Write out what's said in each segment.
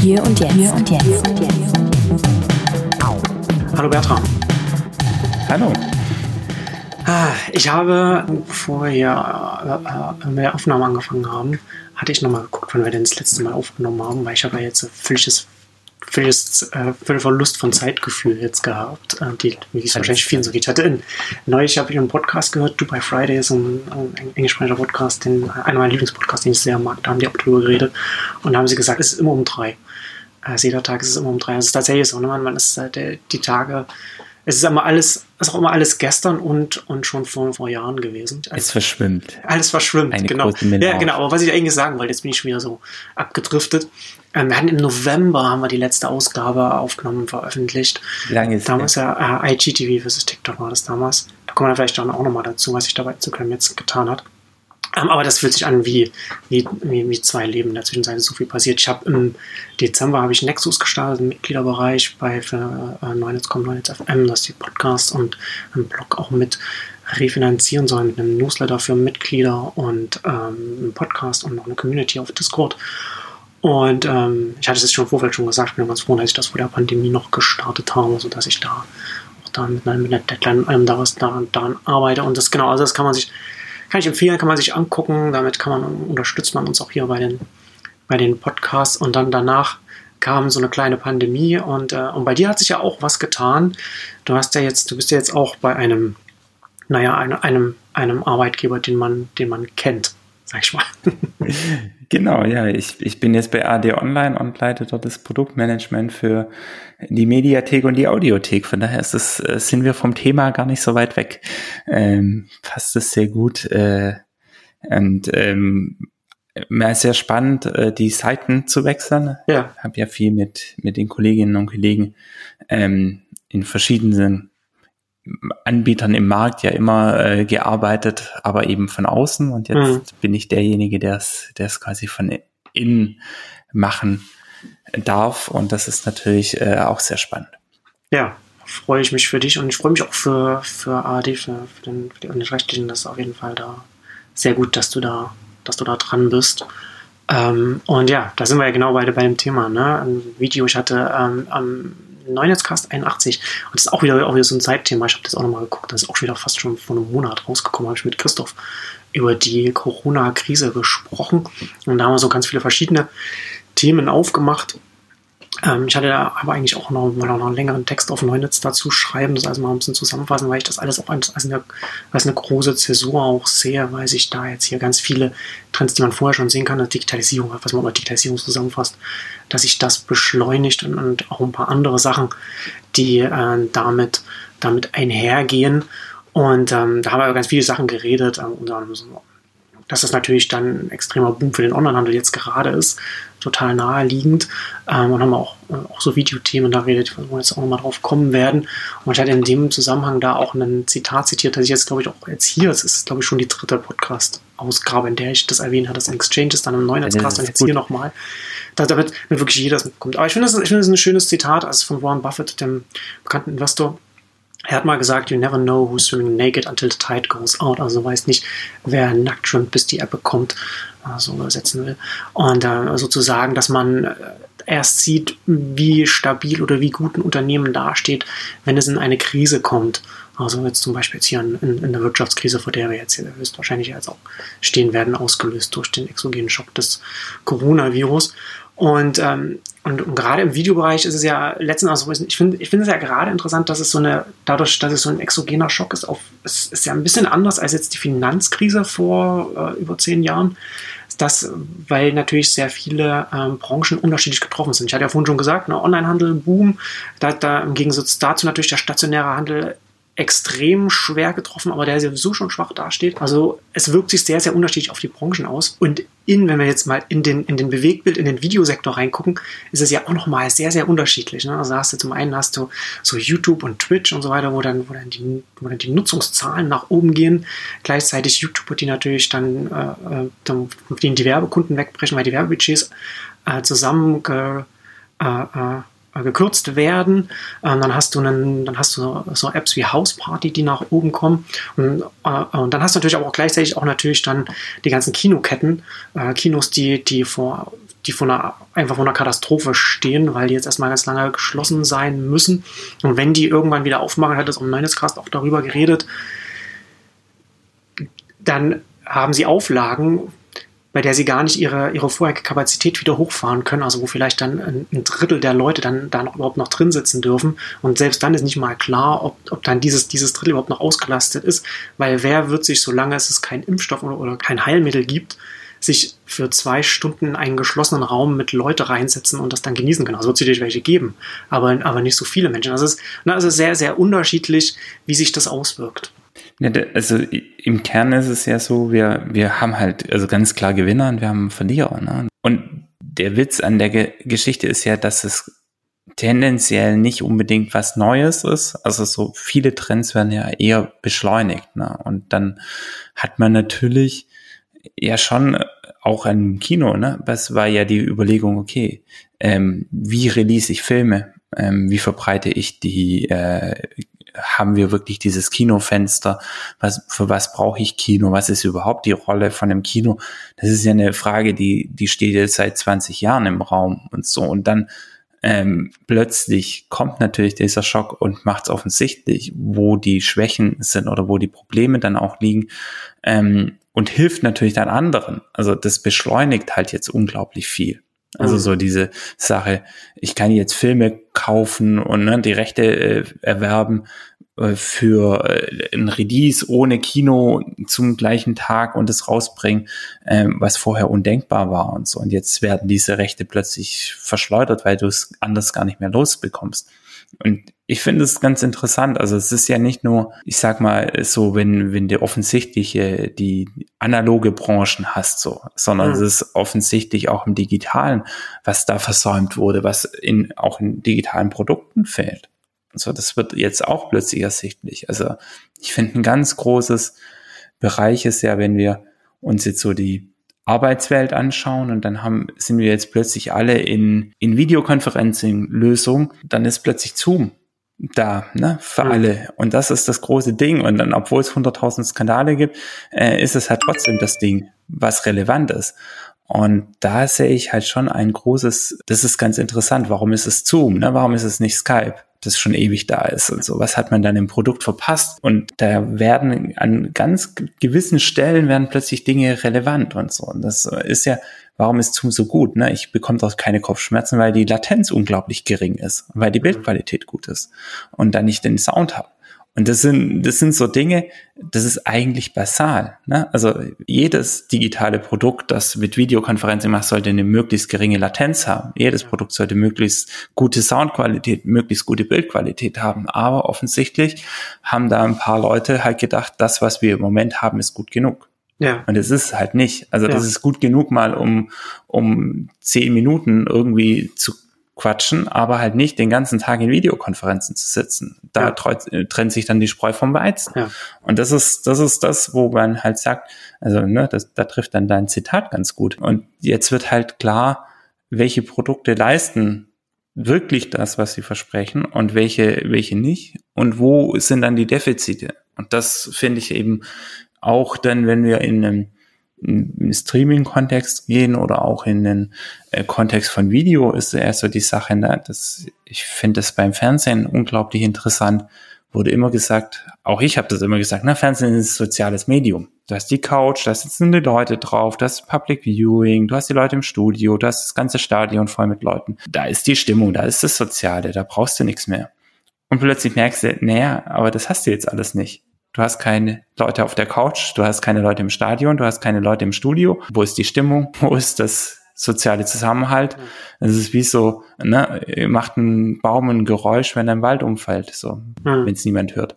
Hier und jetzt. Hier und jetzt. Hallo Bertram. Hallo. Ah, Ich habe, bevor wir äh, äh, mit der Aufnahme angefangen haben, hatte ich nochmal geguckt, wann wir denn das letzte Mal aufgenommen haben, weil ich habe ja jetzt ein völliges, völliges äh, völlig Verlust von Zeitgefühl jetzt gehabt, äh, die, wie es wahrscheinlich vielen so geht. Ich hatte in, neulich habe ich einen Podcast gehört, Dubai Friday ist ein, ein englischsprachiger Podcast, den, einer meiner Lieblingspodcasts, den ich sehr mag, da haben die auch drüber geredet und da haben sie gesagt, es ist immer um drei. Also jeder Tag ist es immer um drei. Also es ist tatsächlich so, ne? man, man ist halt der, die Tage es ist immer alles, ist auch immer alles gestern und, und schon vor, vor Jahren gewesen. Also es verschwimmt. Alles verschwimmt, Eine genau. Ja, genau. Aber was ich eigentlich sagen wollte, jetzt bin ich schon wieder so abgedriftet. Ähm, wir hatten im November haben wir die letzte Ausgabe aufgenommen und veröffentlicht. Wie lange ist Damals ja äh, IGTV versus TikTok war das damals. Da kommen wir vielleicht dann auch nochmal dazu, was sich dabei zu Instagram jetzt getan hat. Ähm, aber das fühlt sich an wie, wie, wie, wie zwei Leben. In der Zwischenzeit ist so viel passiert. Ich habe im Dezember habe ich Nexus gestartet, einen Mitgliederbereich bei für, äh, 9.com, 9FM, das ist die Podcast und einen Blog auch mit refinanzieren sollen mit einem Newsletter für Mitglieder und ähm, einen Podcast und noch eine Community auf Discord. Und ähm, ich hatte es schon im Vorfeld schon gesagt, ich bin ganz froh, dass ich das vor der Pandemie noch gestartet habe, sodass ich da auch da mit einer, mit einer Deadline und allem da was daran, daran arbeite. Und das genau, also das kann man sich, kann ich empfehlen, kann man sich angucken. Damit kann man unterstützt man uns auch hier bei den, bei den Podcasts. Und dann danach kam so eine kleine Pandemie und, äh, und bei dir hat sich ja auch was getan. Du hast ja jetzt, du bist ja jetzt auch bei einem, naja, einem, einem Arbeitgeber, den man, den man kennt, sag ich mal. Genau, ja. Ich, ich bin jetzt bei AD Online und leite dort das Produktmanagement für die Mediathek und die Audiothek. Von daher ist es, äh, sind wir vom Thema gar nicht so weit weg. Ähm, passt es sehr gut. Äh, und ähm, mir ist sehr spannend, äh, die Seiten zu wechseln. Ja. Ich habe ja viel mit, mit den Kolleginnen und Kollegen ähm, in verschiedenen Anbietern im Markt ja immer äh, gearbeitet, aber eben von außen. Und jetzt Mhm. bin ich derjenige, der es quasi von innen machen darf. Und das ist natürlich äh, auch sehr spannend. Ja, freue ich mich für dich und ich freue mich auch für, für ARD, für, für den, für die Öffentlich-Rechtlichen. Das ist auf jeden Fall da sehr gut, dass du da, dass du da dran bist. Ähm, und ja, da sind wir ja genau beide bei dem Thema. Ne? Ein Video, ich hatte ähm, am Neunetzcast 81 und das ist auch wieder, auch wieder so ein Zeitthema. Ich habe das auch nochmal geguckt, das ist auch schon wieder fast schon vor einem Monat rausgekommen, habe ich mit Christoph über die Corona-Krise gesprochen und da haben wir so ganz viele verschiedene Themen aufgemacht. Ähm, ich hatte da aber eigentlich auch noch noch einen längeren Text auf Neunetz dazu schreiben, das also mal ein bisschen zusammenfassen, weil ich das alles auch als, als, eine, als eine große Zäsur auch sehe, weil sich da jetzt hier ganz viele Trends, die man vorher schon sehen kann, Digitalisierung, was man unter Digitalisierung zusammenfasst, dass sich das beschleunigt und, und auch ein paar andere Sachen, die äh, damit, damit einhergehen. Und ähm, da haben wir über ganz viele Sachen geredet, ähm, unter anderem so dass das natürlich dann ein extremer Boom für den Onlinehandel jetzt gerade ist, total naheliegend. Ähm, und haben auch, äh, auch so Videothemen da redet, wo wir jetzt auch nochmal drauf kommen werden. Und ich hatte in dem Zusammenhang da auch ein Zitat zitiert, das ich jetzt, glaube ich, auch jetzt hier, es ist, glaube ich, schon die dritte Podcast-Ausgabe, in der ich das erwähnt habe, das Exchange ist dann im neuen das Netzcast ist und jetzt gut. hier nochmal. Da, damit mit wirklich jeder das mitbekommt. Aber ich finde, das, ich finde, das ist ein schönes Zitat, also von Warren Buffett, dem bekannten Investor. Er hat mal gesagt, you never know who's swimming naked until the tide goes out. Also weiß nicht, wer nackt schwimmt, bis die Ebbe kommt, so übersetzen will. Und äh, sozusagen, dass man äh, erst sieht, wie stabil oder wie gut ein Unternehmen dasteht, wenn es in eine Krise kommt. Also jetzt zum Beispiel jetzt hier in, in, in der Wirtschaftskrise, vor der wir jetzt hier höchstwahrscheinlich jetzt auch stehen werden, ausgelöst durch den exogenen Schock des Coronavirus. Und, ähm, und, und gerade im Videobereich ist es ja letzten Endes, ich finde ich finde es ja gerade interessant, dass es so eine, dadurch, dass es so ein exogener Schock ist, auf, es ist ja ein bisschen anders als jetzt die Finanzkrise vor äh, über zehn Jahren. Das, weil natürlich sehr viele ähm, Branchen unterschiedlich getroffen sind. Ich hatte ja vorhin schon gesagt, ne, Onlinehandel, Boom, da, da im Gegensatz dazu natürlich der stationäre Handel extrem schwer getroffen, aber der sowieso schon schwach dasteht. Also es wirkt sich sehr, sehr unterschiedlich auf die Branchen aus. Und in, wenn wir jetzt mal in den, in den Bewegtbild, in den Videosektor reingucken, ist es ja auch nochmal sehr, sehr unterschiedlich. Ne? Also hast du zum einen hast du so YouTube und Twitch und so weiter, wo dann, wo dann, die, wo dann die Nutzungszahlen nach oben gehen. Gleichzeitig YouTuber, die natürlich dann, äh, äh, dann die Werbekunden wegbrechen, weil die Werbebudgets äh, zusammen äh, äh, gekürzt werden. Ähm, dann hast du einen, dann hast du so Apps wie House Party, die nach oben kommen. Und, äh, und dann hast du natürlich aber auch gleichzeitig auch natürlich dann die ganzen Kinoketten, äh, Kinos, die, die vor die vor einer, einfach vor einer Katastrophe stehen, weil die jetzt erstmal ganz lange geschlossen sein müssen. Und wenn die irgendwann wieder aufmachen, hat es um Cast auch darüber geredet, dann haben sie Auflagen, bei der sie gar nicht ihre, ihre vorherige Kapazität wieder hochfahren können, also wo vielleicht dann ein, Drittel der Leute dann da noch überhaupt noch drin sitzen dürfen. Und selbst dann ist nicht mal klar, ob, ob dann dieses, dieses Drittel überhaupt noch ausgelastet ist, weil wer wird sich, solange es keinen Impfstoff oder, oder kein Heilmittel gibt, sich für zwei Stunden in einen geschlossenen Raum mit Leute reinsetzen und das dann genießen können. Also wird es natürlich welche geben, aber, aber nicht so viele Menschen. Also es ist, na, also sehr, sehr unterschiedlich, wie sich das auswirkt. Also im Kern ist es ja so, wir, wir haben halt also ganz klar Gewinner und wir haben Verlierer. Ne? Und der Witz an der Ge Geschichte ist ja, dass es tendenziell nicht unbedingt was Neues ist. Also so viele Trends werden ja eher beschleunigt. Ne? Und dann hat man natürlich ja schon auch im Kino, ne? Das war ja die Überlegung, okay, ähm, wie release ich Filme? Ähm, wie verbreite ich die äh, haben wir wirklich dieses Kinofenster? Was, für was brauche ich Kino? Was ist überhaupt die Rolle von dem Kino? Das ist ja eine Frage, die, die steht jetzt seit 20 Jahren im Raum und so. Und dann ähm, plötzlich kommt natürlich dieser Schock und macht es offensichtlich, wo die Schwächen sind oder wo die Probleme dann auch liegen ähm, und hilft natürlich dann anderen. Also das beschleunigt halt jetzt unglaublich viel. Also mhm. so diese Sache, ich kann jetzt Filme kaufen und ne, die Rechte äh, erwerben äh, für äh, ein Release ohne Kino zum gleichen Tag und es rausbringen, ähm, was vorher undenkbar war und so. Und jetzt werden diese Rechte plötzlich verschleudert, weil du es anders gar nicht mehr losbekommst. Und ich finde es ganz interessant. Also es ist ja nicht nur, ich sag mal, so, wenn, wenn du offensichtlich äh, die analoge Branchen hast, so, sondern mhm. es ist offensichtlich auch im Digitalen, was da versäumt wurde, was in, auch in digitalen Produkten fehlt. So, das wird jetzt auch plötzlich ersichtlich. Also ich finde ein ganz großes Bereich ist ja, wenn wir uns jetzt so die Arbeitswelt anschauen und dann haben, sind wir jetzt plötzlich alle in, in Videoconferencing-Lösungen, dann ist plötzlich Zoom da, ne, für mhm. alle. Und das ist das große Ding. Und dann, obwohl es 100.000 Skandale gibt, äh, ist es halt trotzdem das Ding, was relevant ist. Und da sehe ich halt schon ein großes, das ist ganz interessant. Warum ist es Zoom? Ne? Warum ist es nicht Skype? das schon ewig da ist und so. Was hat man dann im Produkt verpasst? Und da werden an ganz gewissen Stellen werden plötzlich Dinge relevant und so. Und das ist ja, warum ist Zoom so gut? Ne? Ich bekomme doch keine Kopfschmerzen, weil die Latenz unglaublich gering ist, weil die Bildqualität gut ist und dann nicht den Sound habe. Und das sind, das sind so Dinge, das ist eigentlich basal. Ne? Also jedes digitale Produkt, das mit Videokonferenzen macht, sollte eine möglichst geringe Latenz haben. Jedes Produkt sollte möglichst gute Soundqualität, möglichst gute Bildqualität haben. Aber offensichtlich haben da ein paar Leute halt gedacht, das, was wir im Moment haben, ist gut genug. Ja. Und es ist halt nicht. Also ja. das ist gut genug mal, um, um zehn Minuten irgendwie zu quatschen, aber halt nicht den ganzen Tag in Videokonferenzen zu sitzen. Da ja. trennt sich dann die Spreu vom Weizen. Ja. Und das ist, das ist das, wo man halt sagt, also, ne, das, da trifft dann dein Zitat ganz gut. Und jetzt wird halt klar, welche Produkte leisten wirklich das, was sie versprechen und welche, welche nicht und wo sind dann die Defizite. Und das finde ich eben auch dann, wenn wir in einem Streaming-Kontext gehen oder auch in den äh, Kontext von Video ist erst so die Sache, ne, das, ich finde das beim Fernsehen unglaublich interessant, wurde immer gesagt, auch ich habe das immer gesagt, na, Fernsehen ist ein soziales Medium. Du hast die Couch, da sitzen die Leute drauf, das Public Viewing, du hast die Leute im Studio, du hast das ganze Stadion voll mit Leuten. Da ist die Stimmung, da ist das Soziale, da brauchst du nichts mehr. Und plötzlich merkst du, naja, aber das hast du jetzt alles nicht. Du hast keine Leute auf der Couch, du hast keine Leute im Stadion, du hast keine Leute im Studio. Wo ist die Stimmung? Wo ist das soziale Zusammenhalt? Es ist wie so, ne, macht ein Baum ein Geräusch, wenn er im Wald umfällt, so, mhm. wenn es niemand hört.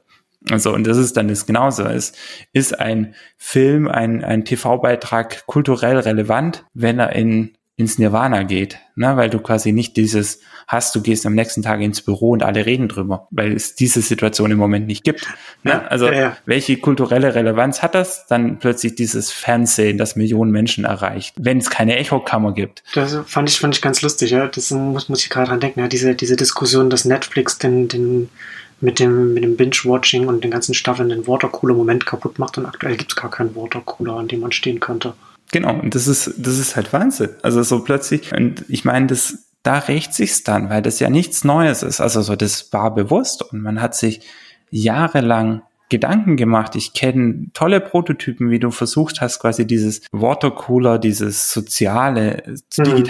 Also, und das ist dann das genauso. Es ist ein Film, ein, ein TV-Beitrag kulturell relevant, wenn er in ins Nirvana geht, ne? weil du quasi nicht dieses hast, du gehst am nächsten Tag ins Büro und alle reden drüber, weil es diese Situation im Moment nicht gibt. Ne? Also ja, ja. welche kulturelle Relevanz hat das? Dann plötzlich dieses Fernsehen, das Millionen Menschen erreicht, wenn es keine Echokammer gibt. Das fand ich, fand ich ganz lustig, ja. Das muss, muss ich gerade dran denken, ja. diese, diese Diskussion, dass Netflix den, den mit dem, mit dem Binge-Watching und den ganzen Staffeln den Watercooler-Moment kaputt macht und aktuell gibt es gar keinen Watercooler, an dem man stehen könnte. Genau, und das ist, das ist halt Wahnsinn. Also so plötzlich, und ich meine, das, da rächt sich's dann, weil das ja nichts Neues ist. Also so, das war bewusst und man hat sich jahrelang Gedanken gemacht. Ich kenne tolle Prototypen, wie du versucht hast, quasi dieses Watercooler, dieses Soziale zu mhm.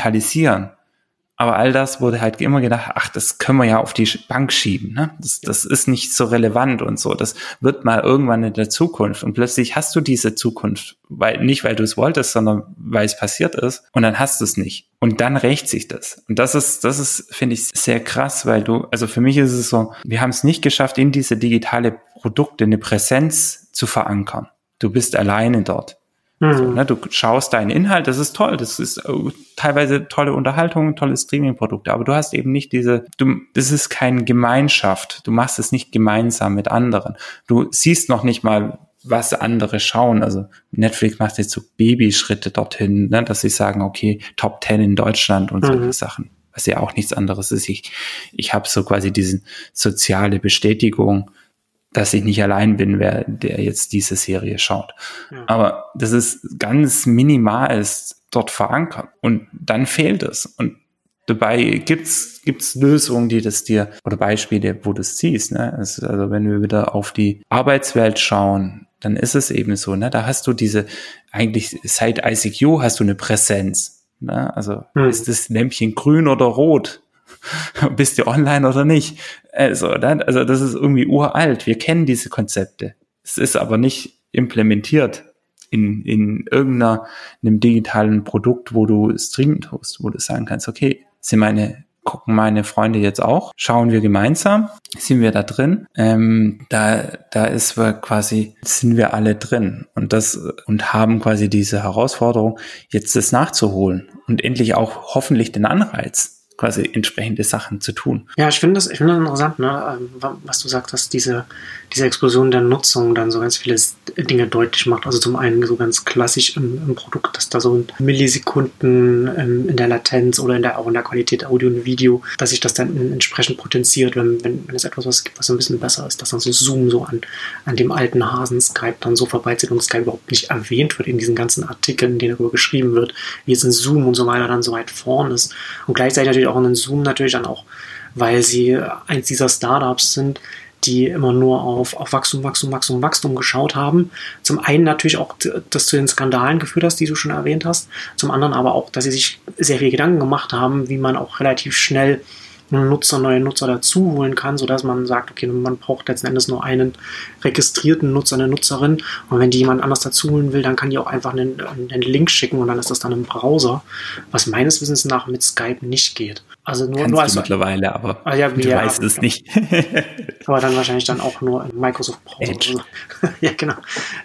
Aber all das wurde halt immer gedacht, ach, das können wir ja auf die Bank schieben. Ne? Das, das ist nicht so relevant und so. Das wird mal irgendwann in der Zukunft. Und plötzlich hast du diese Zukunft, weil nicht weil du es wolltest, sondern weil es passiert ist. Und dann hast du es nicht. Und dann rächt sich das. Und das ist, das ist, finde ich, sehr krass, weil du, also für mich ist es so, wir haben es nicht geschafft, in diese digitale Produkte eine Präsenz zu verankern. Du bist alleine dort. Mhm. ne, du schaust deinen Inhalt, das ist toll, das ist äh, teilweise tolle Unterhaltung, tolle Streaming-Produkte, aber du hast eben nicht diese, du, das ist keine Gemeinschaft, du machst es nicht gemeinsam mit anderen. Du siehst noch nicht mal, was andere schauen. Also Netflix macht jetzt so Babyschritte dorthin, ne, dass sie sagen, okay, Top 10 in Deutschland und mhm. solche Sachen, was ja auch nichts anderes ist. Ich, ich habe so quasi diese soziale Bestätigung dass ich nicht allein bin, wer der jetzt diese Serie schaut. Ja. Aber das ist ganz minimal ist dort verankert und dann fehlt es. Und dabei gibt's gibt's Lösungen, die das dir oder Beispiele, wo du es siehst. Ne? Also, wenn wir wieder auf die Arbeitswelt schauen, dann ist es eben so. Ne? Da hast du diese eigentlich seit ICQ hast du eine Präsenz. Ne? Also hm. ist das Lämpchen grün oder rot? bist du online oder nicht? Also, also das ist irgendwie uralt. Wir kennen diese Konzepte. Es ist aber nicht implementiert in, in irgendeinem digitalen Produkt, wo du streamen tust, wo du sagen kannst, okay, sind meine gucken meine Freunde jetzt auch, schauen wir gemeinsam, sind wir da drin, ähm, da, da ist quasi, sind wir alle drin und das, und haben quasi diese Herausforderung, jetzt das nachzuholen und endlich auch hoffentlich den Anreiz quasi entsprechende Sachen zu tun. Ja, ich finde das, ich das interessant, ne, ähm, was du sagst, dass diese, diese Explosion der Nutzung dann so ganz viele Dinge deutlich macht. Also zum einen so ganz klassisch im, im Produkt, dass da so in Millisekunden ähm, in der Latenz oder in der, auch in der Qualität Audio und Video, dass sich das dann entsprechend potenziert, wenn, wenn, wenn es etwas was gibt, was ein bisschen besser ist, dass dann so Zoom so an, an dem alten Hasen Skype dann so vorbeizieht und Skype überhaupt nicht erwähnt wird in diesen ganzen Artikeln, in denen darüber geschrieben wird, wie jetzt ein Zoom und so weiter dann so weit vorn ist. Und gleichzeitig natürlich auch einen Zoom natürlich dann auch, weil sie eins dieser Startups sind, die immer nur auf, auf Wachstum, Wachstum, Wachstum, Wachstum geschaut haben. Zum einen natürlich auch das zu den Skandalen geführt hast, die du schon erwähnt hast. Zum anderen aber auch, dass sie sich sehr viel Gedanken gemacht haben, wie man auch relativ schnell Nutzer, neue Nutzer dazu holen kann, sodass man sagt, okay, man braucht letzten Endes nur einen registrierten Nutzer, eine Nutzerin. Und wenn die jemand anders dazu holen will, dann kann die auch einfach einen, einen Link schicken und dann ist das dann im Browser, was meines Wissens nach mit Skype nicht geht. Also nur, Kannst nur als mittlerweile, aber ah, ja, du ja, weißt es nicht. aber dann wahrscheinlich dann auch nur in Microsoft Browser. Ja, genau.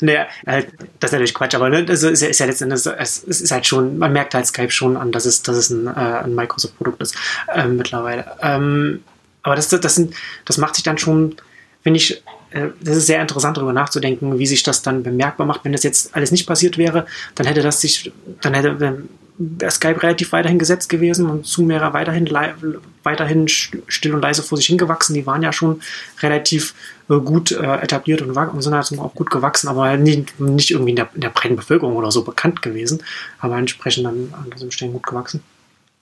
Nee, das ist natürlich Quatsch, aber ne, das ist ja, ist ja letztendlich, es ist halt schon, man merkt halt Skype schon an, dass es, dass es ein, äh, ein Microsoft-Produkt ist äh, mittlerweile. Ähm, aber das, das, sind, das macht sich dann schon, finde ich, äh, das ist sehr interessant, darüber nachzudenken, wie sich das dann bemerkbar macht. Wenn das jetzt alles nicht passiert wäre, dann hätte das sich, dann hätte wäre Skype relativ weiterhin gesetzt gewesen und Zoom wäre weiterhin, weiterhin still und leise vor sich hingewachsen. Die waren ja schon relativ äh, gut äh, etabliert und, und, sind halt auch gut gewachsen, aber nicht, nicht irgendwie in der, in der breiten Bevölkerung oder so bekannt gewesen, aber entsprechend dann an diesem Stellen gut gewachsen.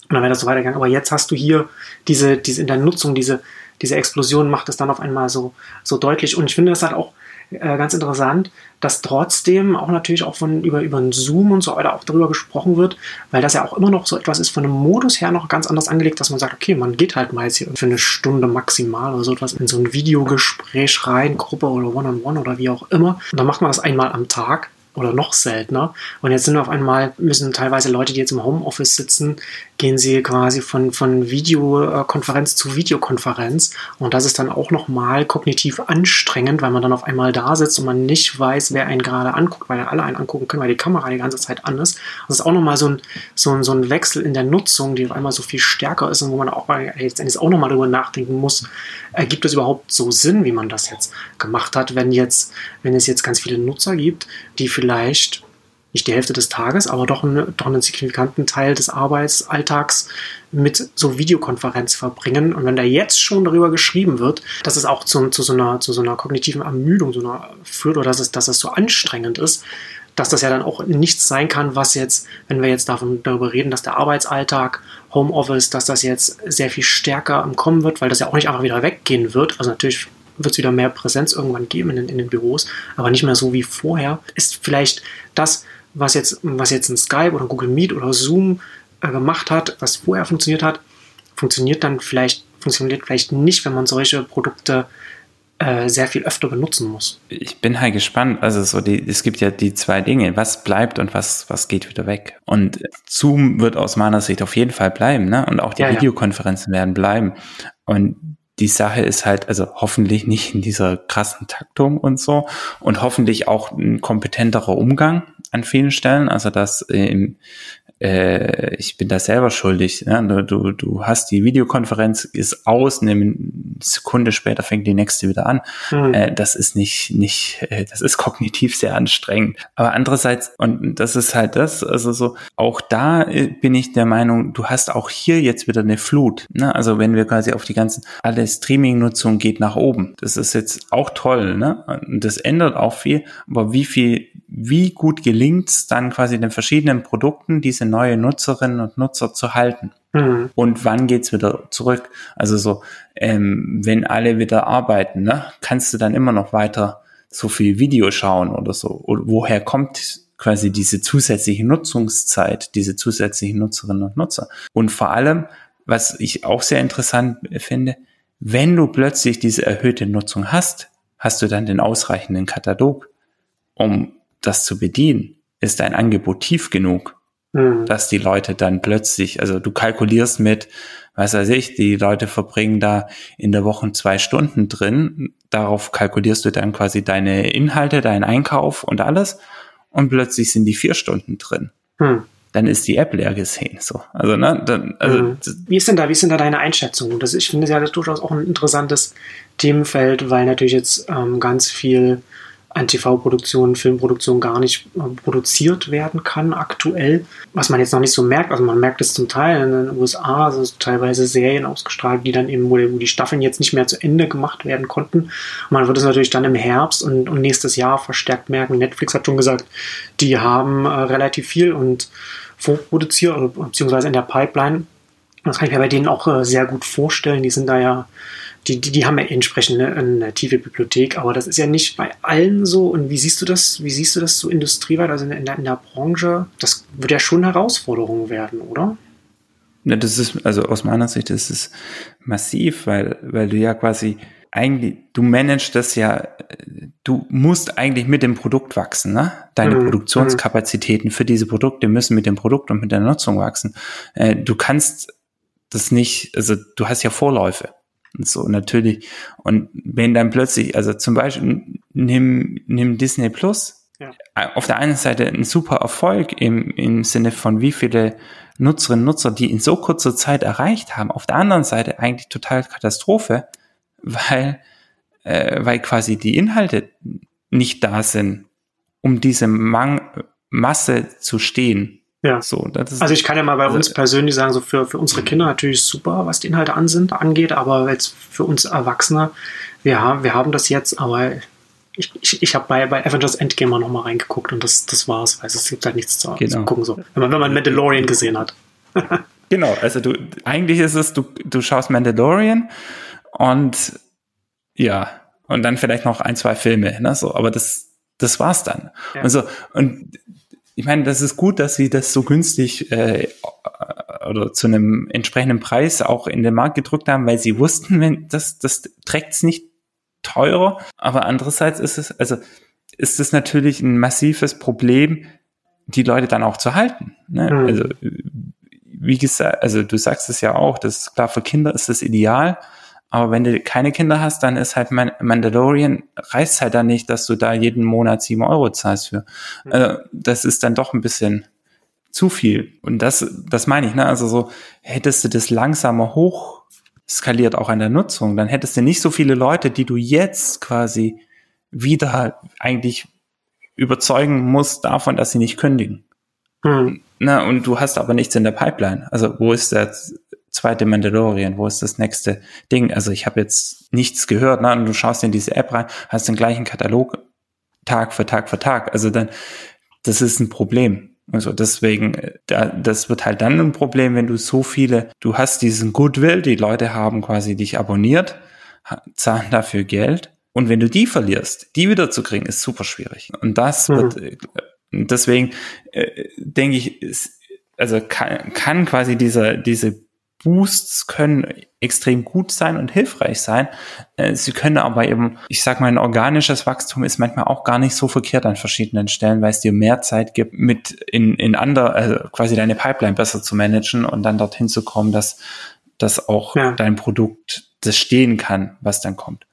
Und dann wäre das so weitergegangen. Aber jetzt hast du hier diese, diese in der Nutzung, diese, diese Explosion macht es dann auf einmal so, so deutlich. Und ich finde das halt auch äh, ganz interessant, dass trotzdem auch natürlich auch von über, über einen Zoom und so weiter auch darüber gesprochen wird, weil das ja auch immer noch so etwas ist von einem Modus her noch ganz anders angelegt, dass man sagt, okay, man geht halt mal jetzt hier für eine Stunde maximal oder so etwas in so ein Videogespräch rein, Gruppe oder One-on-One -on -One oder wie auch immer. Und dann macht man das einmal am Tag oder noch seltener. Und jetzt sind auf einmal, müssen teilweise Leute, die jetzt im Homeoffice sitzen, gehen sie quasi von, von Videokonferenz zu Videokonferenz. Und das ist dann auch nochmal kognitiv anstrengend, weil man dann auf einmal da sitzt und man nicht weiß, wer einen gerade anguckt, weil alle einen angucken können, weil die Kamera die ganze Zeit an ist. Das ist auch nochmal so ein, so, ein, so ein Wechsel in der Nutzung, die auf einmal so viel stärker ist und wo man auch jetzt auch nochmal darüber nachdenken muss, ergibt es überhaupt so Sinn, wie man das jetzt gemacht hat, wenn jetzt, wenn es jetzt ganz viele Nutzer gibt, die vielleicht nicht die Hälfte des Tages, aber doch, eine, doch einen signifikanten Teil des Arbeitsalltags mit so Videokonferenz verbringen. Und wenn da jetzt schon darüber geschrieben wird, dass es auch zu, zu, so, einer, zu so einer kognitiven Ermüdung so einer, führt oder dass es, dass es so anstrengend ist, dass das ja dann auch nichts sein kann, was jetzt, wenn wir jetzt davon darüber reden, dass der Arbeitsalltag, Homeoffice, dass das jetzt sehr viel stärker im Kommen wird, weil das ja auch nicht einfach wieder weggehen wird. Also natürlich wird es wieder mehr Präsenz irgendwann geben in, in, den Büros, aber nicht mehr so wie vorher. Ist vielleicht das, was jetzt, was jetzt ein Skype oder Google Meet oder Zoom äh, gemacht hat, was vorher funktioniert hat, funktioniert dann vielleicht, funktioniert vielleicht nicht, wenn man solche Produkte äh, sehr viel öfter benutzen muss. Ich bin halt gespannt. Also so die, es gibt ja die zwei Dinge, was bleibt und was, was geht wieder weg. Und Zoom wird aus meiner Sicht auf jeden Fall bleiben, ne? Und auch die ja, Videokonferenzen ja. werden bleiben. Und die Sache ist halt, also hoffentlich nicht in dieser krassen Taktung und so und hoffentlich auch ein kompetenterer Umgang an vielen Stellen. Also dass im, äh, ich bin da selber schuldig. Ne? Du, du hast die Videokonferenz ist aus, eine Sekunde später fängt die nächste wieder an. Mhm. Äh, das ist nicht, nicht, äh, das ist kognitiv sehr anstrengend. Aber andererseits, und das ist halt das, also so, auch da äh, bin ich der Meinung, du hast auch hier jetzt wieder eine Flut. Ne? Also wenn wir quasi auf die ganzen, alle Streaming-Nutzung geht nach oben. Das ist jetzt auch toll, ne? Und das ändert auch viel, aber wie viel, wie gut gelingt es dann quasi den verschiedenen Produkten, diese neue Nutzerinnen und Nutzer zu halten. Mhm. Und wann geht's wieder zurück? Also so, ähm, wenn alle wieder arbeiten, ne, kannst du dann immer noch weiter so viel Video schauen oder so. Oder woher kommt quasi diese zusätzliche Nutzungszeit, diese zusätzlichen Nutzerinnen und Nutzer? Und vor allem, was ich auch sehr interessant finde, wenn du plötzlich diese erhöhte Nutzung hast, hast du dann den ausreichenden Katalog, um das zu bedienen? Ist dein Angebot tief genug? Mhm. dass die Leute dann plötzlich, also du kalkulierst mit, was weiß ich, die Leute verbringen da in der Woche zwei Stunden drin, darauf kalkulierst du dann quasi deine Inhalte, deinen Einkauf und alles und plötzlich sind die vier Stunden drin. Mhm. Dann ist die App leer gesehen. So. Also, ne, dann, also, mhm. Wie ist denn da, wie ist denn da deine Einschätzung? Das, ich finde ja das durchaus auch ein interessantes Themenfeld, weil natürlich jetzt ähm, ganz viel an TV-Produktionen, Filmproduktionen gar nicht äh, produziert werden kann aktuell. Was man jetzt noch nicht so merkt, also man merkt es zum Teil in den USA, also teilweise Serien ausgestrahlt, die dann eben, wo die Staffeln jetzt nicht mehr zu Ende gemacht werden konnten. Man wird es natürlich dann im Herbst und, und nächstes Jahr verstärkt merken. Netflix hat schon gesagt, die haben äh, relativ viel und vorproduziert, beziehungsweise in der Pipeline. Das kann ich mir bei denen auch äh, sehr gut vorstellen. Die sind da ja die, die, die haben ja entsprechend eine, eine, tiefe Bibliothek, aber das ist ja nicht bei allen so. Und wie siehst du das, wie siehst du das so industrieweit, also in der, in der Branche? Das wird ja schon eine Herausforderung werden, oder? Ja, das ist, also aus meiner Sicht ist es massiv, weil, weil du ja quasi eigentlich, du managst das ja, du musst eigentlich mit dem Produkt wachsen, ne? Deine mhm. Produktionskapazitäten für diese Produkte müssen mit dem Produkt und mit der Nutzung wachsen. Äh, du kannst das nicht, also du hast ja Vorläufe. Und so natürlich. Und wenn dann plötzlich, also zum Beispiel nimm, nimm Disney Plus, ja. auf der einen Seite ein super Erfolg im, im Sinne von wie viele Nutzerinnen und Nutzer, die in so kurzer Zeit erreicht haben. Auf der anderen Seite eigentlich total Katastrophe, weil, äh, weil quasi die Inhalte nicht da sind, um diese Mang Masse zu stehen. Ja. So, also ich kann ja mal bei also uns persönlich sagen, so für, für unsere Kinder natürlich super, was die Inhalte an sind, angeht, aber jetzt für uns Erwachsene, wir haben, wir haben das jetzt, aber ich, ich, ich habe bei, bei Avengers Endgame noch mal reingeguckt und das, das war's, weil es gibt halt nichts zu, genau. zu gucken. So. Wenn, man, wenn man Mandalorian gesehen hat. genau, also du, eigentlich ist es, du, du schaust Mandalorian und ja, und dann vielleicht noch ein, zwei Filme, ne, so, aber das, das war's dann. Ja. Und so, und ich meine, das ist gut, dass sie das so günstig äh, oder zu einem entsprechenden Preis auch in den Markt gedrückt haben, weil sie wussten, wenn das, das trägt es nicht teurer. Aber andererseits ist es, also ist es natürlich ein massives Problem, die Leute dann auch zu halten. Ne? Mhm. Also wie gesagt, also du sagst es ja auch, das ist klar, für Kinder ist das ideal. Aber wenn du keine Kinder hast, dann ist halt Mandalorian, reißt halt dann nicht, dass du da jeden Monat sieben Euro zahlst für. Mhm. Also, das ist dann doch ein bisschen zu viel. Und das, das meine ich, ne? Also so, hättest du das langsamer hoch skaliert auch an der Nutzung, dann hättest du nicht so viele Leute, die du jetzt quasi wieder eigentlich überzeugen musst davon, dass sie nicht kündigen. Hm. Na, und du hast aber nichts in der Pipeline. Also wo ist der zweite Mandalorian, wo ist das nächste Ding? Also ich habe jetzt nichts gehört, ne? Und du schaust in diese App rein, hast den gleichen Katalog Tag für Tag für Tag. Also dann, das ist ein Problem. Also deswegen, äh, da, das wird halt dann ein Problem, wenn du so viele, du hast diesen Goodwill, die Leute haben quasi dich abonniert, zahlen dafür Geld. Und wenn du die verlierst, die wiederzukriegen, ist super schwierig. Und das mhm. wird, äh, deswegen äh, denke ich, ist, also kann, kann quasi dieser, diese Boosts können extrem gut sein und hilfreich sein. Äh, sie können aber eben, ich sag mal, ein organisches Wachstum ist manchmal auch gar nicht so verkehrt an verschiedenen Stellen, weil es dir mehr Zeit gibt, mit in, in andere, also quasi deine Pipeline besser zu managen und dann dorthin zu kommen, dass, dass auch ja. dein Produkt das stehen kann, was dann kommt.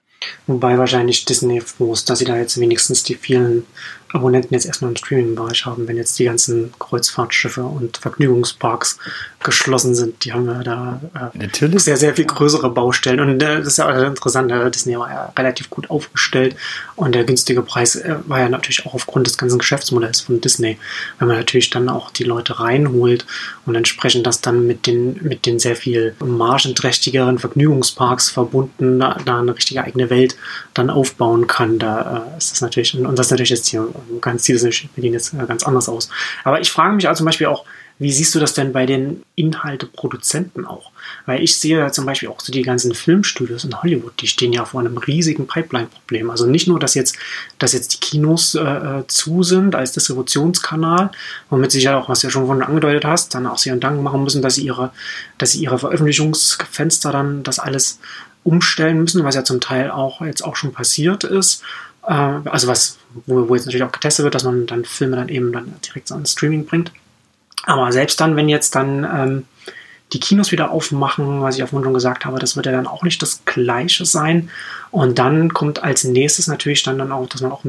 Wobei wahrscheinlich Disney froh ist, dass sie da jetzt wenigstens die vielen Abonnenten jetzt erstmal im Streaming-Bereich haben, wenn jetzt die ganzen Kreuzfahrtschiffe und Vergnügungsparks geschlossen sind. Die haben ja da äh, sehr, sehr viel größere Baustellen. Und äh, das ist ja auch interessant, äh, Disney war ja relativ gut aufgestellt und der günstige Preis äh, war ja natürlich auch aufgrund des ganzen Geschäftsmodells von Disney. Wenn man natürlich dann auch die Leute reinholt und entsprechend das dann mit den, mit den sehr viel margenträchtigeren Vergnügungsparks verbunden, da, da eine richtige eigene Welt dann aufbauen kann, da äh, ist das natürlich, und das ist natürlich jetzt hier ganz sieht es bei denen jetzt äh, ganz anders aus. Aber ich frage mich also zum Beispiel auch, wie siehst du das denn bei den Inhalteproduzenten auch? Weil ich sehe ja zum Beispiel auch so die ganzen Filmstudios in Hollywood, die stehen ja vor einem riesigen Pipeline-Problem. Also nicht nur, dass jetzt, dass jetzt die Kinos äh, äh zu sind als Distributionskanal, womit sich ja auch, was du ja schon von angedeutet hast, dann auch sie Dank machen müssen, dass sie ihre, dass sie ihre Veröffentlichungsfenster dann das alles umstellen müssen, was ja zum Teil auch jetzt auch schon passiert ist. Äh, also was, wo, wo jetzt natürlich auch getestet wird, dass man dann Filme dann eben dann direkt so ans Streaming bringt. Aber selbst dann, wenn jetzt dann ähm, die Kinos wieder aufmachen, was ich auf schon gesagt habe, das wird ja dann auch nicht das Gleiche sein. Und dann kommt als nächstes natürlich dann, dann auch, dass man auch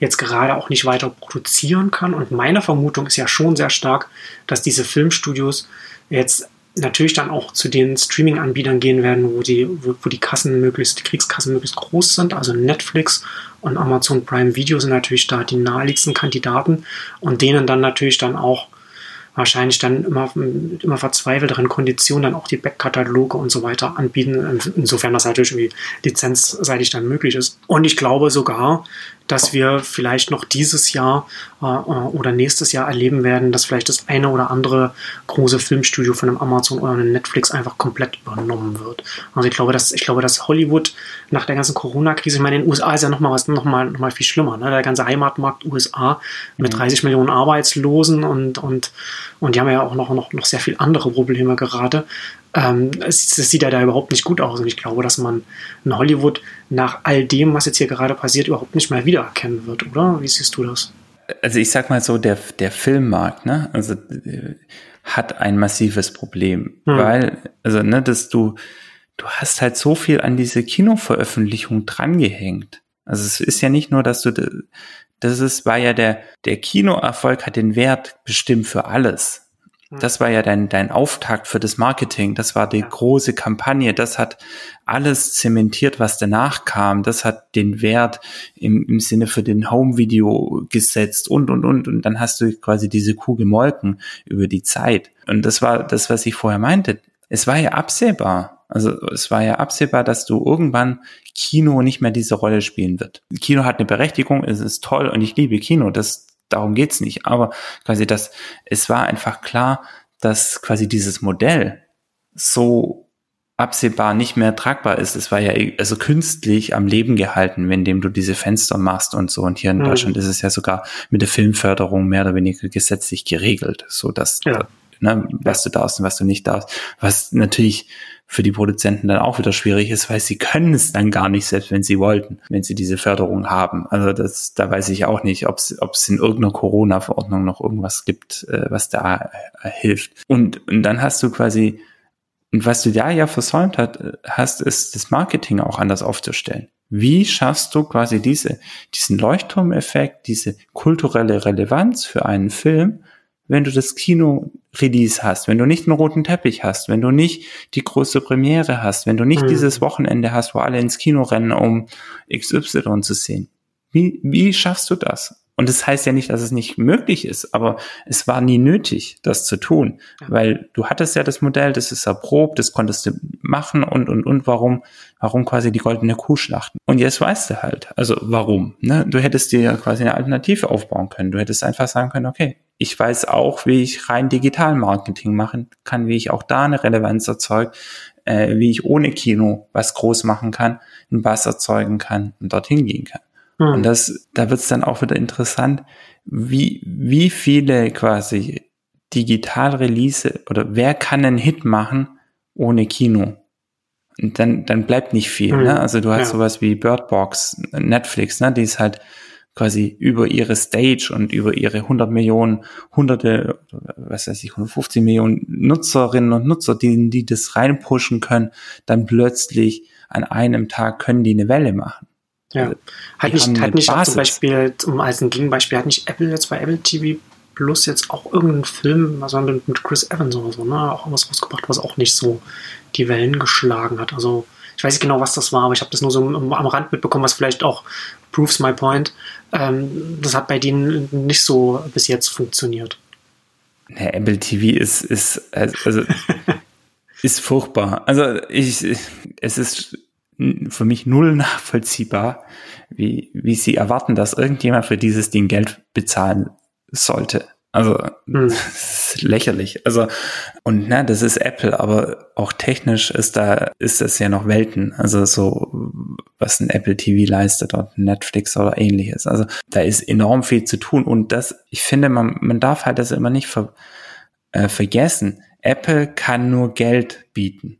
jetzt gerade auch nicht weiter produzieren kann. Und meine Vermutung ist ja schon sehr stark, dass diese Filmstudios jetzt natürlich dann auch zu den Streaming-Anbietern gehen werden, wo die, wo, wo, die Kassen möglichst, die Kriegskassen möglichst groß sind. Also Netflix und Amazon Prime Video sind natürlich da die naheliegendsten Kandidaten und denen dann natürlich dann auch wahrscheinlich dann immer, immer verzweifelteren Konditionen dann auch die Backkataloge und so weiter anbieten, insofern das natürlich irgendwie lizenzseitig dann möglich ist. Und ich glaube sogar, dass wir vielleicht noch dieses Jahr oder nächstes Jahr erleben werden, dass vielleicht das eine oder andere große Filmstudio von einem Amazon oder einem Netflix einfach komplett übernommen wird. Also ich glaube, dass, ich glaube, dass Hollywood nach der ganzen Corona-Krise, ich meine, in den USA ist ja nochmal was, nochmal noch mal viel schlimmer, ne? Der ganze Heimatmarkt USA mit 30 mhm. Millionen Arbeitslosen und, und, und die haben ja auch noch, noch, noch sehr viel andere Probleme gerade ähm, es, es, sieht ja da überhaupt nicht gut aus. Und ich glaube, dass man in Hollywood nach all dem, was jetzt hier gerade passiert, überhaupt nicht mehr wiedererkennen wird, oder? Wie siehst du das? Also ich sag mal so, der, der Filmmarkt, ne, also äh, hat ein massives Problem, hm. weil, also, ne, dass du, du hast halt so viel an diese Kinoveröffentlichung drangehängt. Also es ist ja nicht nur, dass du, das ist, war ja der, der Kinoerfolg hat den Wert bestimmt für alles. Hm. Das war ja dein, dein Auftakt für das Marketing. Das war die ja. große Kampagne. Das hat alles zementiert, was danach kam. Das hat den Wert im, im Sinne für den Home-Video gesetzt und, und, und. Und dann hast du quasi diese Kuh gemolken über die Zeit. Und das war das, was ich vorher meinte. Es war ja absehbar. Also es war ja absehbar, dass du irgendwann Kino nicht mehr diese Rolle spielen wird. Kino hat eine Berechtigung, es ist toll und ich liebe Kino. Das, darum geht's nicht. Aber quasi das, es war einfach klar, dass quasi dieses Modell so absehbar nicht mehr tragbar ist. Es war ja also künstlich am Leben gehalten, wenn dem du diese Fenster machst und so. Und hier in mhm. Deutschland ist es ja sogar mit der Filmförderung mehr oder weniger gesetzlich geregelt, so dass ja. Ne, was du darfst und was du nicht darfst. Was natürlich für die Produzenten dann auch wieder schwierig ist, weil sie können es dann gar nicht, selbst wenn sie wollten, wenn sie diese Förderung haben. Also das, da weiß ich auch nicht, ob es in irgendeiner Corona-Verordnung noch irgendwas gibt, äh, was da äh, hilft. Und, und dann hast du quasi, und was du da ja versäumt hat, hast, ist das Marketing auch anders aufzustellen. Wie schaffst du quasi diese, diesen Leuchtturmeffekt, diese kulturelle Relevanz für einen Film, wenn du das Kino-Release hast, wenn du nicht einen roten Teppich hast, wenn du nicht die große Premiere hast, wenn du nicht mhm. dieses Wochenende hast, wo alle ins Kino rennen, um XY zu sehen. Wie, wie schaffst du das? Und das heißt ja nicht, dass es nicht möglich ist, aber es war nie nötig, das zu tun, ja. weil du hattest ja das Modell, das ist erprobt, das konntest du machen und, und, und warum, warum quasi die goldene Kuh schlachten. Und jetzt weißt du halt, also warum. Ne? Du hättest dir quasi eine Alternative aufbauen können. Du hättest einfach sagen können, okay, ich weiß auch, wie ich rein digital Marketing machen kann, wie ich auch da eine Relevanz erzeuge, äh, wie ich ohne Kino was groß machen kann, einen Bass erzeugen kann und dorthin gehen kann. Mhm. Und das, da wird es dann auch wieder interessant, wie, wie viele quasi Digital-Release oder wer kann einen Hit machen ohne Kino? Und dann, dann bleibt nicht viel. Mhm. Ne? Also du hast ja. sowas wie Birdbox, Netflix, ne? die ist halt quasi über ihre Stage und über ihre 100 Millionen, hunderte, was weiß ich, 150 Millionen Nutzerinnen und Nutzer, die, die das reinpushen können, dann plötzlich an einem Tag können die eine Welle machen. Ja, also, hat nicht, hat nicht zum Beispiel, um als ein Gegenbeispiel, hat nicht Apple jetzt bei Apple TV Plus jetzt auch irgendeinen Film, also mit Chris Evans oder so, ne, auch was rausgebracht, was auch nicht so die Wellen geschlagen hat. Also ich weiß nicht genau, was das war, aber ich habe das nur so am Rand mitbekommen, was vielleicht auch proves my point. Ähm, das hat bei denen nicht so bis jetzt funktioniert. Ja, Apple TV ist, ist also ist furchtbar. Also ich, es ist für mich null nachvollziehbar, wie, wie sie erwarten, dass irgendjemand für dieses Ding Geld bezahlen sollte. Also hm. ist lächerlich. Also und ne, das ist Apple, aber auch technisch ist da ist das ja noch Welten. Also so was ein Apple TV leistet oder Netflix oder ähnliches. Also da ist enorm viel zu tun und das ich finde man man darf halt das immer nicht ver, äh, vergessen. Apple kann nur Geld bieten.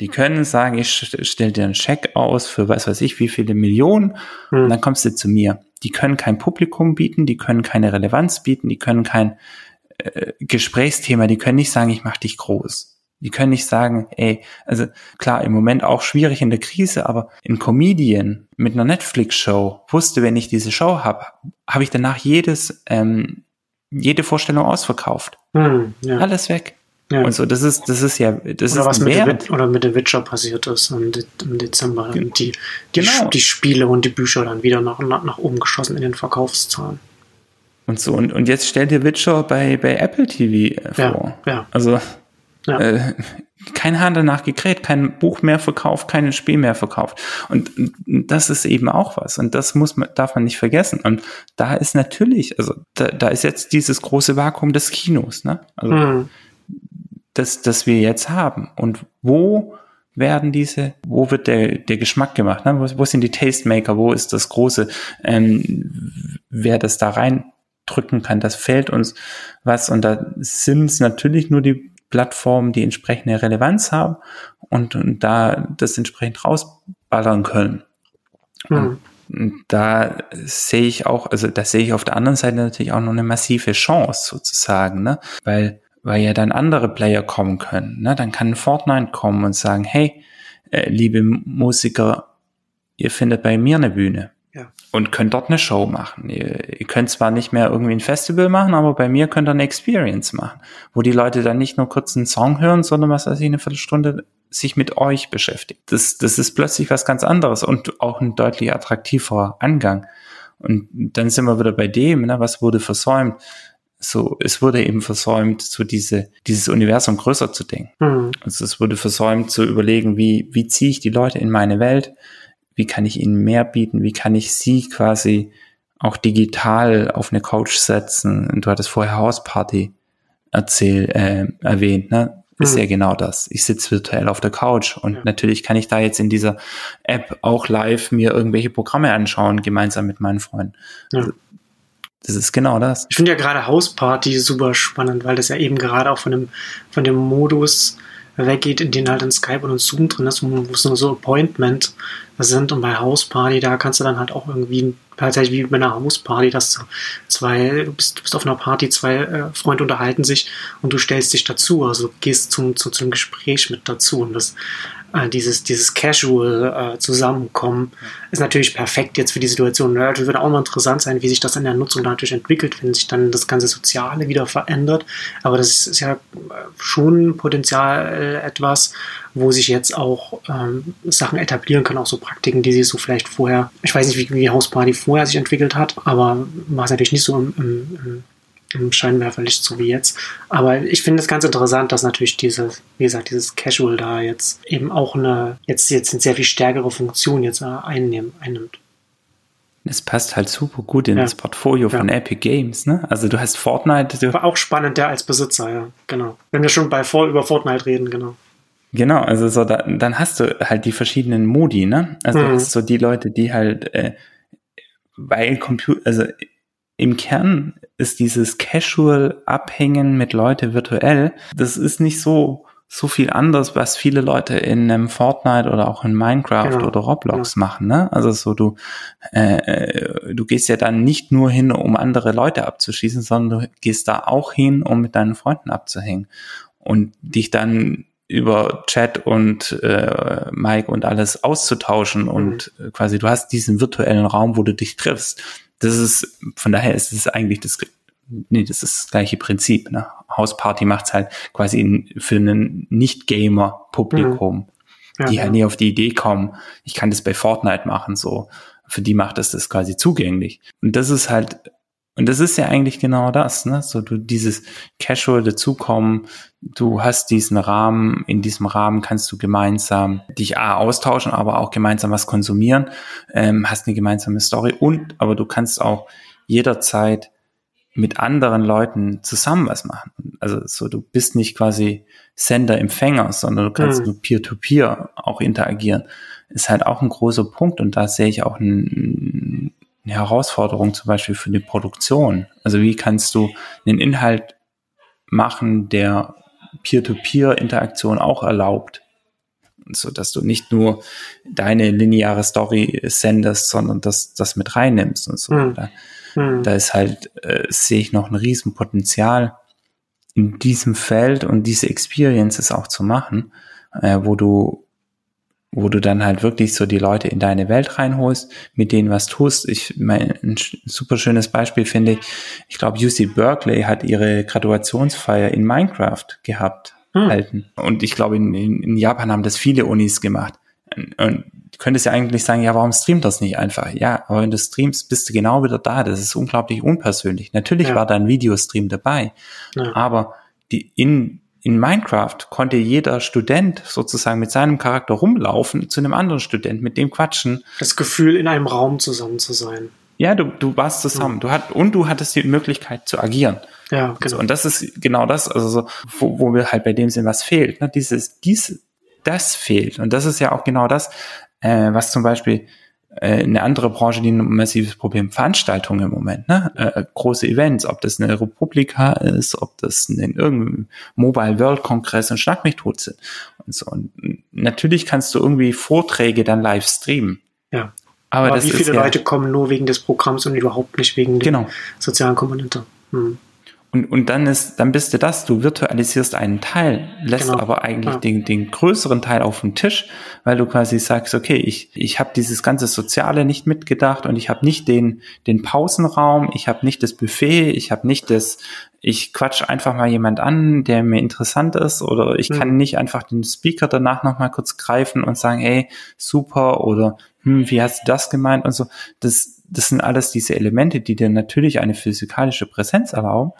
Die können sagen, ich stelle dir einen Scheck aus für was weiß ich wie viele Millionen hm. und dann kommst du zu mir. Die können kein Publikum bieten, die können keine Relevanz bieten, die können kein äh, Gesprächsthema, die können nicht sagen, ich mach dich groß. Die können nicht sagen, ey, also klar, im Moment auch schwierig in der Krise, aber ein Comedian mit einer Netflix-Show wusste, wenn ich diese Show habe, habe ich danach jedes, ähm, jede Vorstellung ausverkauft. Hm, ja. Alles weg. Ja. Und so, das ist, das ist ja, das oder ist was mit Wert. oder mit The Witcher passiert ist im, im Dezember. Ge die, die, genau. die Spiele und die Bücher dann wieder nach, nach, nach oben geschossen in den Verkaufszahlen. Und so, und, und jetzt stell dir Witcher bei, bei Apple TV vor. Ja, ja. Also, ja. Äh, kein Hahn danach gekräht, kein Buch mehr verkauft, kein Spiel mehr verkauft. Und, und das ist eben auch was. Und das muss man, darf man nicht vergessen. Und da ist natürlich, also da, da ist jetzt dieses große Vakuum des Kinos, ne? Also, mhm das, das wir jetzt haben. Und wo werden diese, wo wird der, der Geschmack gemacht? Ne? Wo, wo sind die Tastemaker? Wo ist das große, ähm, wer das da reindrücken kann? Das fehlt uns was. Und da sind es natürlich nur die Plattformen, die entsprechende Relevanz haben und, und da das entsprechend rausballern können. Mhm. Und da sehe ich auch, also da sehe ich auf der anderen Seite natürlich auch noch eine massive Chance sozusagen, ne? Weil weil ja dann andere Player kommen können. Ne? Dann kann Fortnite kommen und sagen, hey, äh, liebe Musiker, ihr findet bei mir eine Bühne. Ja. Und könnt dort eine Show machen. Ihr, ihr könnt zwar nicht mehr irgendwie ein Festival machen, aber bei mir könnt ihr eine Experience machen, wo die Leute dann nicht nur kurz einen Song hören, sondern was weiß ich, eine Viertelstunde sich mit euch beschäftigt. Das, das ist plötzlich was ganz anderes und auch ein deutlich attraktiverer Angang. Und dann sind wir wieder bei dem, ne, was wurde versäumt so, es wurde eben versäumt, so diese, dieses Universum größer zu denken. Mhm. Also es wurde versäumt zu überlegen, wie, wie ziehe ich die Leute in meine Welt? Wie kann ich ihnen mehr bieten? Wie kann ich sie quasi auch digital auf eine Couch setzen? Und du hattest vorher Hausparty erzählt, äh, erwähnt, ne? Ist mhm. ja genau das. Ich sitze virtuell auf der Couch und ja. natürlich kann ich da jetzt in dieser App auch live mir irgendwelche Programme anschauen, gemeinsam mit meinen Freunden. Ja. Also das ist genau das. Ich finde ja gerade Hausparty super spannend, weil das ja eben gerade auch von dem, von dem Modus weggeht, in den halt in Skype und Zoom drin ist, wo es nur so Appointment sind. Und bei Hausparty, da kannst du dann halt auch irgendwie, tatsächlich wie bei einer Hausparty, dass du zwei, du bist, du bist auf einer Party, zwei äh, Freunde unterhalten sich und du stellst dich dazu, also gehst zum, zu, zu einem Gespräch mit dazu. Und das äh, dieses, dieses Casual äh, Zusammenkommen ist natürlich perfekt jetzt für die Situation. Natürlich wird auch mal interessant sein, wie sich das in der Nutzung natürlich entwickelt, wenn sich dann das ganze Soziale wieder verändert. Aber das ist ja schon Potenzial etwas, wo sich jetzt auch ähm, Sachen etablieren können, auch so Praktiken, die sich so vielleicht vorher, ich weiß nicht, wie, wie Hausparty vorher sich entwickelt hat, aber war es natürlich nicht so im, im, im im Scheinwerferlicht, so wie jetzt. Aber ich finde es ganz interessant, dass natürlich dieses, wie gesagt, dieses Casual da jetzt eben auch eine, jetzt, jetzt eine sehr viel stärkere Funktion jetzt einnehmen, einnimmt. Es passt halt super gut in ja. das Portfolio von ja. Epic Games, ne? Also du hast Fortnite. Du War auch spannend, der als Besitzer, ja, genau. Wenn wir schon bei vor über Fortnite reden, genau. Genau, also so, da, dann hast du halt die verschiedenen Modi, ne? Also mhm. du hast so die Leute, die halt, äh, weil Computer, also im Kern ist dieses Casual Abhängen mit Leute virtuell, das ist nicht so so viel anders, was viele Leute in einem Fortnite oder auch in Minecraft genau. oder Roblox ja. machen. Ne? Also so du äh, du gehst ja dann nicht nur hin, um andere Leute abzuschießen, sondern du gehst da auch hin, um mit deinen Freunden abzuhängen und dich dann über Chat und äh, Mike und alles auszutauschen mhm. und quasi du hast diesen virtuellen Raum, wo du dich triffst. Das ist von daher ist es eigentlich das nee, das ist das gleiche Prinzip. Ne? Hausparty macht's halt quasi in, für einen Nicht-Gamer-Publikum, mhm. ja, die halt nie auf die Idee kommen, ich kann das bei Fortnite machen, so. Für die macht es das quasi zugänglich. Und das ist halt, und das ist ja eigentlich genau das, ne? So du dieses Casual dazukommen, du hast diesen Rahmen, in diesem Rahmen kannst du gemeinsam dich A, austauschen, aber auch gemeinsam was konsumieren, ähm, hast eine gemeinsame Story und, aber du kannst auch jederzeit mit anderen Leuten zusammen was machen. Also so, du bist nicht quasi Sender-Empfänger, sondern du kannst mhm. nur Peer-to-Peer -peer auch interagieren. Ist halt auch ein großer Punkt und da sehe ich auch ein, eine Herausforderung zum Beispiel für die Produktion. Also wie kannst du einen Inhalt machen, der Peer-to-Peer-Interaktion auch erlaubt? so dass du nicht nur deine lineare Story sendest, sondern das, das mit reinnimmst und so. Mhm. Da, hm. Da ist halt, äh, sehe ich noch ein Riesenpotenzial in diesem Feld und diese Experiences auch zu machen, äh, wo du wo du dann halt wirklich so die Leute in deine Welt reinholst, mit denen was tust. Ich mein, ein super schönes Beispiel finde ich, ich glaube, UC Berkeley hat ihre Graduationsfeier in Minecraft gehabt, hm. halten. Und ich glaube, in, in, Japan haben das viele Unis gemacht. Und du könntest ja eigentlich sagen, ja, warum streamt das nicht einfach? Ja, aber wenn du streamst, bist du genau wieder da. Das ist unglaublich unpersönlich. Natürlich ja. war da ein Videostream dabei, ja. aber die in in Minecraft konnte jeder Student sozusagen mit seinem Charakter rumlaufen zu einem anderen Student, mit dem quatschen. Das Gefühl, in einem Raum zusammen zu sein. Ja, du, du warst zusammen. Ja. Du hat, und du hattest die Möglichkeit zu agieren. Ja, genau. So, und das ist genau das, also so, wo, wo wir halt bei dem sind, was fehlt. Ne? Dieses, dies, das fehlt. Und das ist ja auch genau das, äh, was zum Beispiel eine andere Branche, die ein massives Problem, Veranstaltungen im Moment, ne? Äh, große Events, ob das eine Republika ist, ob das ein irgendein Mobile World Kongress und Schlag mich tot sind. Und so. Und natürlich kannst du irgendwie Vorträge dann live streamen. Ja. Aber, Aber wie viele ja, Leute kommen nur wegen des Programms und überhaupt nicht wegen der genau. sozialen Komponente? Hm. Und, und dann ist, dann bist du das, du virtualisierst einen Teil, lässt genau. aber eigentlich ja. den, den größeren Teil auf dem Tisch, weil du quasi sagst, okay, ich, ich habe dieses ganze Soziale nicht mitgedacht und ich habe nicht den, den Pausenraum, ich habe nicht das Buffet, ich habe nicht das, ich quatsch einfach mal jemand an, der mir interessant ist, oder ich mhm. kann nicht einfach den Speaker danach nochmal kurz greifen und sagen, hey, super, oder hm, wie hast du das gemeint und so. Das, das sind alles diese Elemente, die dir natürlich eine physikalische Präsenz erlauben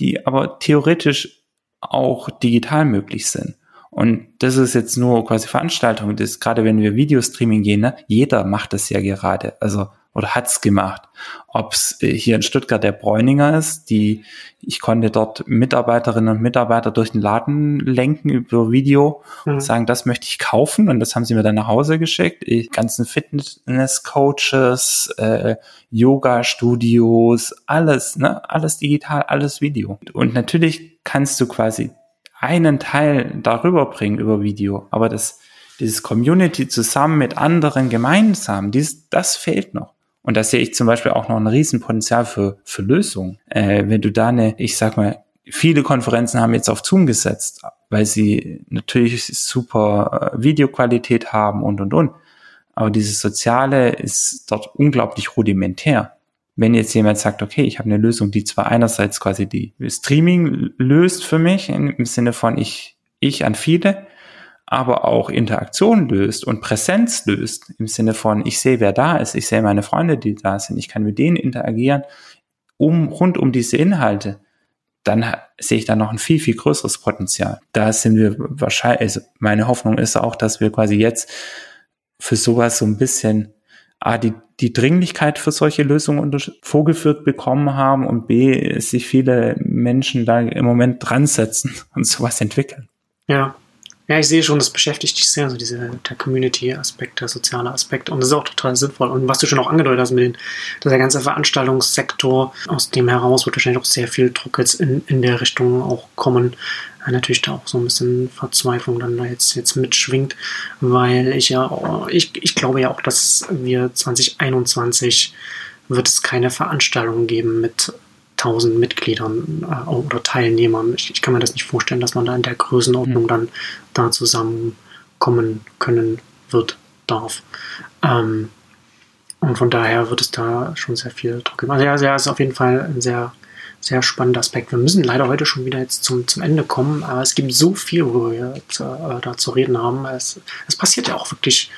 die aber theoretisch auch digital möglich sind. Und das ist jetzt nur quasi Veranstaltung. Das gerade wenn wir Videostreaming gehen, ne, jeder macht das ja gerade. Also oder hat's gemacht. Ob's äh, hier in Stuttgart der Bräuninger ist, die ich konnte dort Mitarbeiterinnen und Mitarbeiter durch den Laden lenken über Video mhm. und sagen, das möchte ich kaufen und das haben sie mir dann nach Hause geschickt. Ich, ganzen Fitness-Coaches, äh, Yoga-Studios, alles, ne, alles digital, alles Video. Und natürlich kannst du quasi einen Teil darüber bringen über Video, aber das dieses Community zusammen mit anderen gemeinsam, dies, das fehlt noch. Und da sehe ich zum Beispiel auch noch ein Riesenpotenzial für, für Lösungen. Äh, wenn du da eine, ich sag mal, viele Konferenzen haben jetzt auf Zoom gesetzt, weil sie natürlich super äh, Videoqualität haben und, und, und. Aber dieses Soziale ist dort unglaublich rudimentär. Wenn jetzt jemand sagt, okay, ich habe eine Lösung, die zwar einerseits quasi die Streaming löst für mich, im Sinne von ich, ich an viele, aber auch Interaktion löst und Präsenz löst, im Sinne von, ich sehe, wer da ist, ich sehe meine Freunde, die da sind, ich kann mit denen interagieren, um, rund um diese Inhalte, dann sehe ich da noch ein viel, viel größeres Potenzial. Da sind wir wahrscheinlich, also meine Hoffnung ist auch, dass wir quasi jetzt für sowas so ein bisschen A, die, die Dringlichkeit für solche Lösungen vorgeführt bekommen haben und B, sich viele Menschen da im Moment dran setzen und sowas entwickeln. Ja, ja, ich sehe schon, das beschäftigt dich sehr, so diese, der Community-Aspekt, der soziale Aspekt. Und das ist auch total sinnvoll. Und was du schon auch angedeutet hast mit den, dass der ganze Veranstaltungssektor, aus dem heraus wird wahrscheinlich auch sehr viel Druck jetzt in, in der Richtung auch kommen. Ja, natürlich da auch so ein bisschen Verzweiflung dann da jetzt, jetzt mitschwingt, weil ich ja, ich, ich glaube ja auch, dass wir 2021 wird es keine Veranstaltungen geben mit 1000 Mitgliedern äh, oder Teilnehmern. Ich, ich, kann mir das nicht vorstellen, dass man da in der Größenordnung mhm. dann da zusammenkommen können wird, darf. Ähm, und von daher wird es da schon sehr viel Druck geben. Also ja, ja, ist auf jeden Fall ein sehr, sehr spannender Aspekt. Wir müssen leider heute schon wieder jetzt zum, zum Ende kommen, aber es gibt so viel, worüber wir jetzt, äh, da zu reden haben. Es, es passiert ja auch wirklich,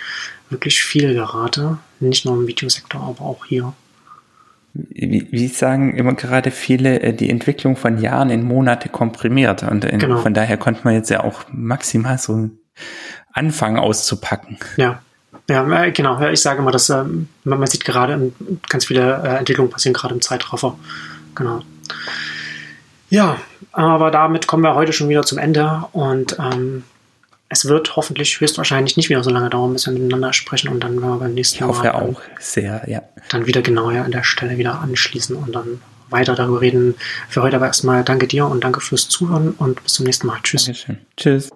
wirklich viel gerade. Nicht nur im Videosektor, aber auch hier wie, wie sagen immer gerade viele, äh, die Entwicklung von Jahren in Monate komprimiert. Und in, genau. von daher konnte man jetzt ja auch maximal so anfangen auszupacken. Ja. Ja, äh, genau. Ich sage mal, dass ähm, man sieht gerade ganz viele äh, Entwicklungen passieren gerade im Zeitraffer. Genau. Ja, aber damit kommen wir heute schon wieder zum Ende und ähm, es wird hoffentlich höchstwahrscheinlich nicht wieder so lange dauern, bis wir miteinander sprechen und dann werden wir beim nächsten ich hoffe Mal auch sehr, ja. dann wieder genauer an der Stelle wieder anschließen und dann weiter darüber reden. Für heute aber erstmal danke dir und danke fürs Zuhören und bis zum nächsten Mal. Tschüss. Dankeschön. Tschüss.